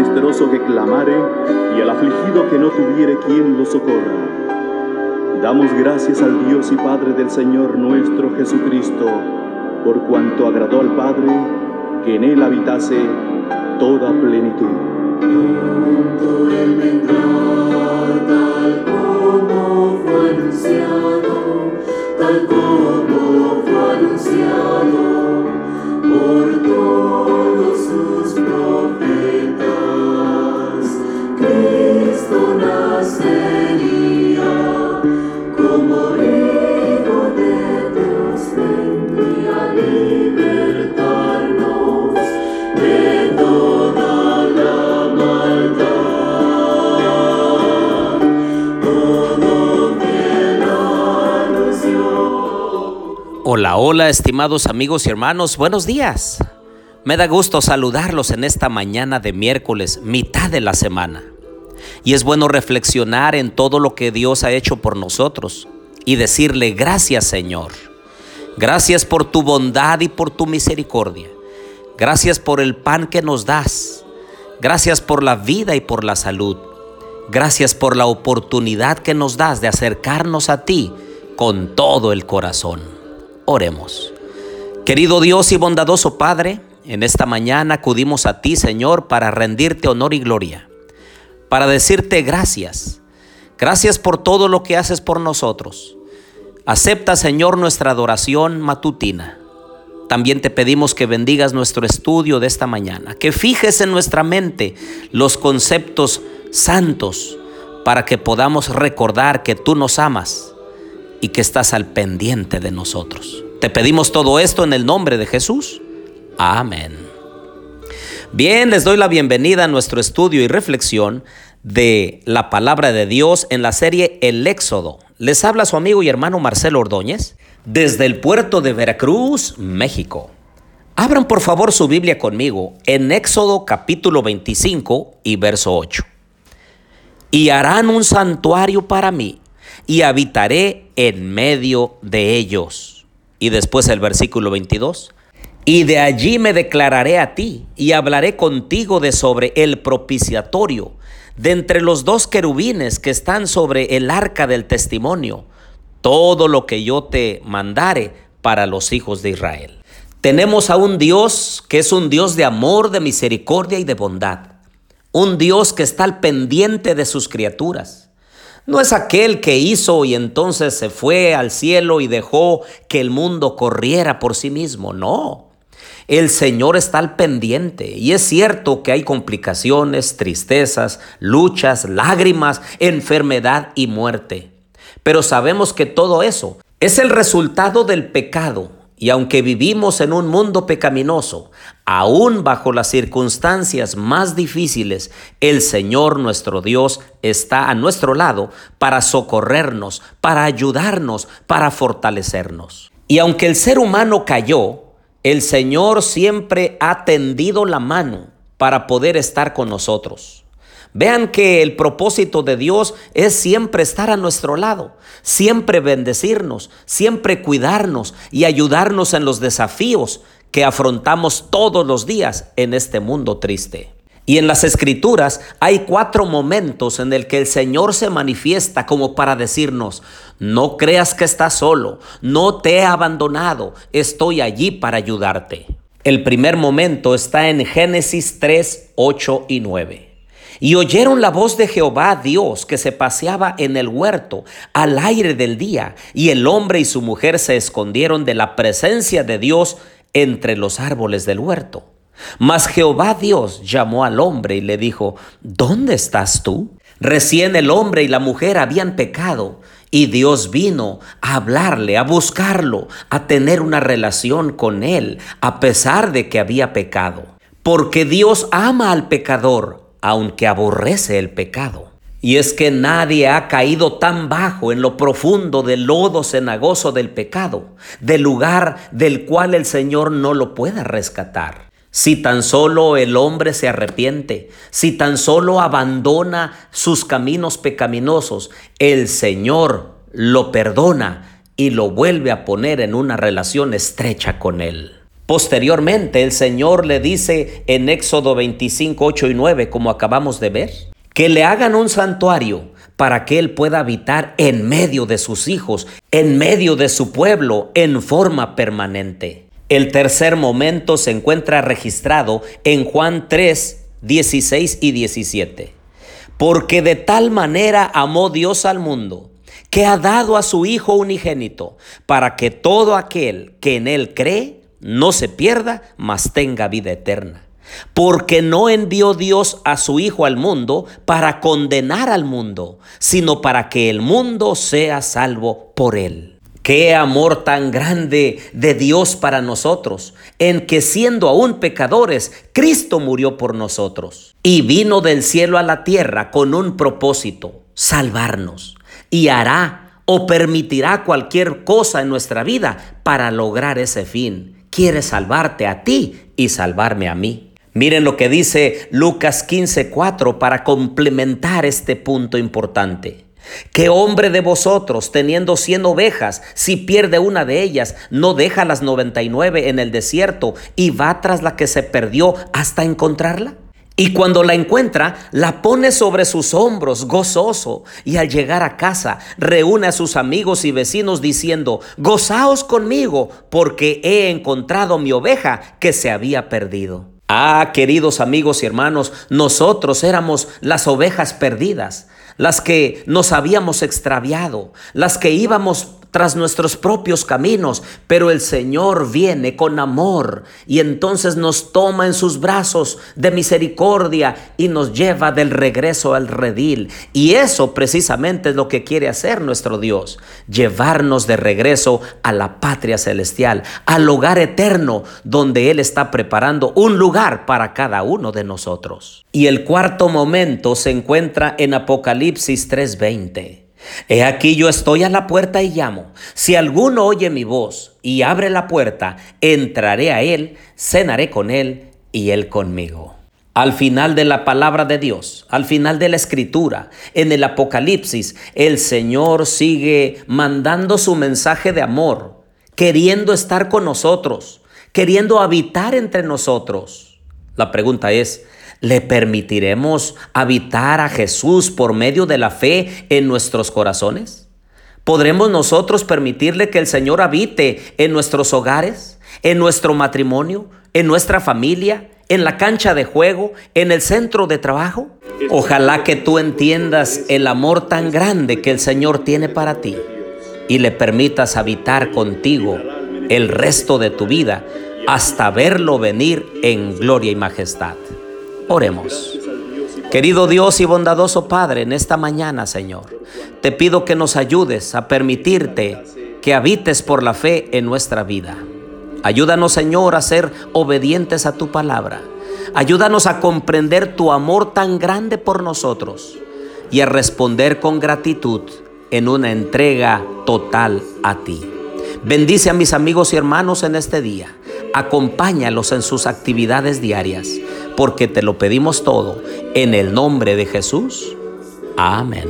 menesteroso que clamare y al afligido que no tuviere quien lo socorra. Damos gracias al Dios y Padre del Señor nuestro Jesucristo, por cuanto agradó al Padre que en él habitase toda plenitud. Hola, hola, estimados amigos y hermanos, buenos días. Me da gusto saludarlos en esta mañana de miércoles, mitad de la semana. Y es bueno reflexionar en todo lo que Dios ha hecho por nosotros y decirle gracias Señor. Gracias por tu bondad y por tu misericordia. Gracias por el pan que nos das. Gracias por la vida y por la salud. Gracias por la oportunidad que nos das de acercarnos a ti con todo el corazón. Oremos. Querido Dios y bondadoso Padre, en esta mañana acudimos a ti, Señor, para rendirte honor y gloria, para decirte gracias. Gracias por todo lo que haces por nosotros. Acepta, Señor, nuestra adoración matutina. También te pedimos que bendigas nuestro estudio de esta mañana, que fijes en nuestra mente los conceptos santos para que podamos recordar que tú nos amas y que estás al pendiente de nosotros. Te pedimos todo esto en el nombre de Jesús. Amén. Bien, les doy la bienvenida a nuestro estudio y reflexión de la palabra de Dios en la serie El Éxodo. Les habla su amigo y hermano Marcelo Ordóñez desde el puerto de Veracruz, México. Abran por favor su Biblia conmigo en Éxodo capítulo 25 y verso 8. Y harán un santuario para mí y habitaré en medio de ellos. Y después el versículo 22. Y de allí me declararé a ti y hablaré contigo de sobre el propiciatorio, de entre los dos querubines que están sobre el arca del testimonio, todo lo que yo te mandare para los hijos de Israel. Tenemos a un Dios que es un Dios de amor, de misericordia y de bondad. Un Dios que está al pendiente de sus criaturas. No es aquel que hizo y entonces se fue al cielo y dejó que el mundo corriera por sí mismo. No. El Señor está al pendiente y es cierto que hay complicaciones, tristezas, luchas, lágrimas, enfermedad y muerte. Pero sabemos que todo eso es el resultado del pecado y aunque vivimos en un mundo pecaminoso, aún bajo las circunstancias más difíciles, el Señor nuestro Dios está a nuestro lado para socorrernos, para ayudarnos, para fortalecernos. Y aunque el ser humano cayó, el Señor siempre ha tendido la mano para poder estar con nosotros. Vean que el propósito de Dios es siempre estar a nuestro lado, siempre bendecirnos, siempre cuidarnos y ayudarnos en los desafíos que afrontamos todos los días en este mundo triste. Y en las escrituras hay cuatro momentos en el que el Señor se manifiesta como para decirnos, no creas que estás solo, no te he abandonado, estoy allí para ayudarte. El primer momento está en Génesis 3, 8 y 9. Y oyeron la voz de Jehová Dios que se paseaba en el huerto al aire del día, y el hombre y su mujer se escondieron de la presencia de Dios entre los árboles del huerto. Mas Jehová Dios llamó al hombre y le dijo, ¿dónde estás tú? Recién el hombre y la mujer habían pecado y Dios vino a hablarle, a buscarlo, a tener una relación con él, a pesar de que había pecado. Porque Dios ama al pecador aunque aborrece el pecado. Y es que nadie ha caído tan bajo en lo profundo del lodo cenagoso del pecado, del lugar del cual el Señor no lo pueda rescatar. Si tan solo el hombre se arrepiente, si tan solo abandona sus caminos pecaminosos, el Señor lo perdona y lo vuelve a poner en una relación estrecha con Él. Posteriormente, el Señor le dice en Éxodo 25, 8 y 9, como acabamos de ver, que le hagan un santuario para que Él pueda habitar en medio de sus hijos, en medio de su pueblo, en forma permanente. El tercer momento se encuentra registrado en Juan 3, 16 y 17. Porque de tal manera amó Dios al mundo, que ha dado a su Hijo unigénito, para que todo aquel que en Él cree, no se pierda, mas tenga vida eterna. Porque no envió Dios a su Hijo al mundo para condenar al mundo, sino para que el mundo sea salvo por él. Qué amor tan grande de Dios para nosotros, en que siendo aún pecadores, Cristo murió por nosotros y vino del cielo a la tierra con un propósito, salvarnos, y hará o permitirá cualquier cosa en nuestra vida para lograr ese fin quiere salvarte a ti y salvarme a mí. Miren lo que dice Lucas 15:4 para complementar este punto importante. ¿Qué hombre de vosotros, teniendo cien ovejas, si pierde una de ellas, no deja las 99 en el desierto y va tras la que se perdió hasta encontrarla? Y cuando la encuentra, la pone sobre sus hombros, gozoso, y al llegar a casa, reúne a sus amigos y vecinos diciendo, gozaos conmigo, porque he encontrado mi oveja que se había perdido. Ah, queridos amigos y hermanos, nosotros éramos las ovejas perdidas, las que nos habíamos extraviado, las que íbamos tras nuestros propios caminos, pero el Señor viene con amor y entonces nos toma en sus brazos de misericordia y nos lleva del regreso al redil. Y eso precisamente es lo que quiere hacer nuestro Dios, llevarnos de regreso a la patria celestial, al hogar eterno donde Él está preparando un lugar para cada uno de nosotros. Y el cuarto momento se encuentra en Apocalipsis 3:20. He aquí yo estoy a la puerta y llamo. Si alguno oye mi voz y abre la puerta, entraré a él, cenaré con él y él conmigo. Al final de la palabra de Dios, al final de la escritura, en el Apocalipsis, el Señor sigue mandando su mensaje de amor, queriendo estar con nosotros, queriendo habitar entre nosotros. La pregunta es, ¿Le permitiremos habitar a Jesús por medio de la fe en nuestros corazones? ¿Podremos nosotros permitirle que el Señor habite en nuestros hogares, en nuestro matrimonio, en nuestra familia, en la cancha de juego, en el centro de trabajo? Ojalá que tú entiendas el amor tan grande que el Señor tiene para ti y le permitas habitar contigo el resto de tu vida hasta verlo venir en gloria y majestad. Oremos. Querido Dios y bondadoso Padre, en esta mañana, Señor, te pido que nos ayudes a permitirte que habites por la fe en nuestra vida. Ayúdanos, Señor, a ser obedientes a tu palabra. Ayúdanos a comprender tu amor tan grande por nosotros y a responder con gratitud en una entrega total a ti. Bendice a mis amigos y hermanos en este día. Acompáñalos en sus actividades diarias porque te lo pedimos todo en el nombre de Jesús. Amén.